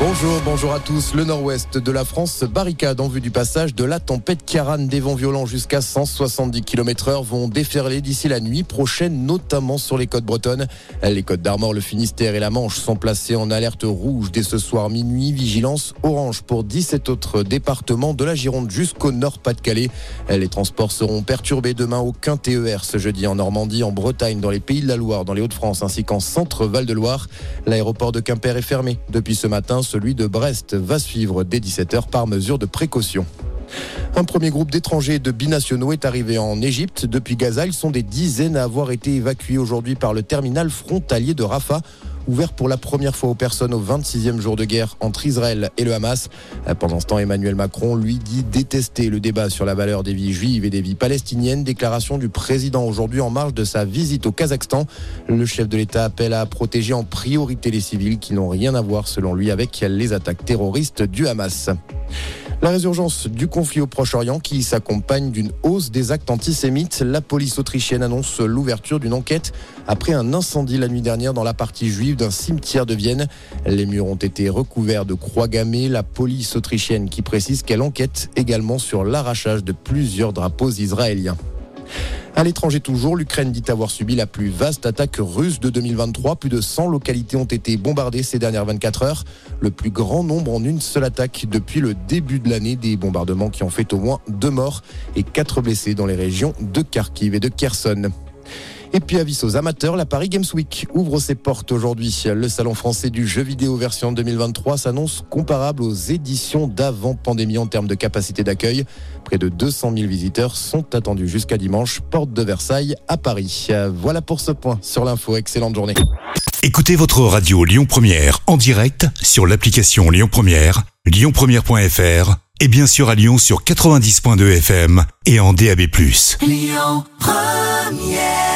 Bonjour, bonjour à tous. Le nord-ouest de la France se barricade en vue du passage de la tempête Kiaran. Des vents violents jusqu'à 170 km heure vont déferler d'ici la nuit prochaine, notamment sur les côtes bretonnes. Les côtes d'Armor, le Finistère et la Manche sont placés en alerte rouge dès ce soir minuit. Vigilance orange pour 17 autres départements de la Gironde jusqu'au nord-Pas-de-Calais. Les transports seront perturbés demain. Aucun TER ce jeudi en Normandie, en Bretagne, dans les pays de la Loire, dans les Hauts-de-France ainsi qu'en centre Val-de-Loire. L'aéroport de Quimper est fermé depuis ce matin celui de Brest va suivre dès 17h par mesure de précaution. Un premier groupe d'étrangers de binationaux est arrivé en Égypte. Depuis Gaza, ils sont des dizaines à avoir été évacués aujourd'hui par le terminal frontalier de Rafah ouvert pour la première fois aux personnes au 26e jour de guerre entre Israël et le Hamas. Pendant ce temps, Emmanuel Macron lui dit détester le débat sur la valeur des vies juives et des vies palestiniennes. Déclaration du président aujourd'hui en marge de sa visite au Kazakhstan. Le chef de l'État appelle à protéger en priorité les civils qui n'ont rien à voir, selon lui, avec les attaques terroristes du Hamas. La résurgence du conflit au Proche-Orient qui s'accompagne d'une hausse des actes antisémites. La police autrichienne annonce l'ouverture d'une enquête après un incendie la nuit dernière dans la partie juive d'un cimetière de Vienne. Les murs ont été recouverts de croix gammées. La police autrichienne qui précise qu'elle enquête également sur l'arrachage de plusieurs drapeaux israéliens. À l'étranger toujours, l'Ukraine dit avoir subi la plus vaste attaque russe de 2023. Plus de 100 localités ont été bombardées ces dernières 24 heures. Le plus grand nombre en une seule attaque depuis le début de l'année. Des bombardements qui ont fait au moins deux morts et quatre blessés dans les régions de Kharkiv et de Kherson. Et puis avis aux amateurs, la Paris Games Week ouvre ses portes aujourd'hui. Le salon français du jeu vidéo version 2023 s'annonce comparable aux éditions d'avant pandémie en termes de capacité d'accueil. Près de 200 000 visiteurs sont attendus jusqu'à dimanche, porte de Versailles à Paris. Voilà pour ce point sur l'info. Excellente journée. Écoutez votre radio Lyon Première en direct sur l'application Lyon Première, lyonpremière.fr et bien sûr à Lyon sur 90.2 FM et en DAB+. Lyon Première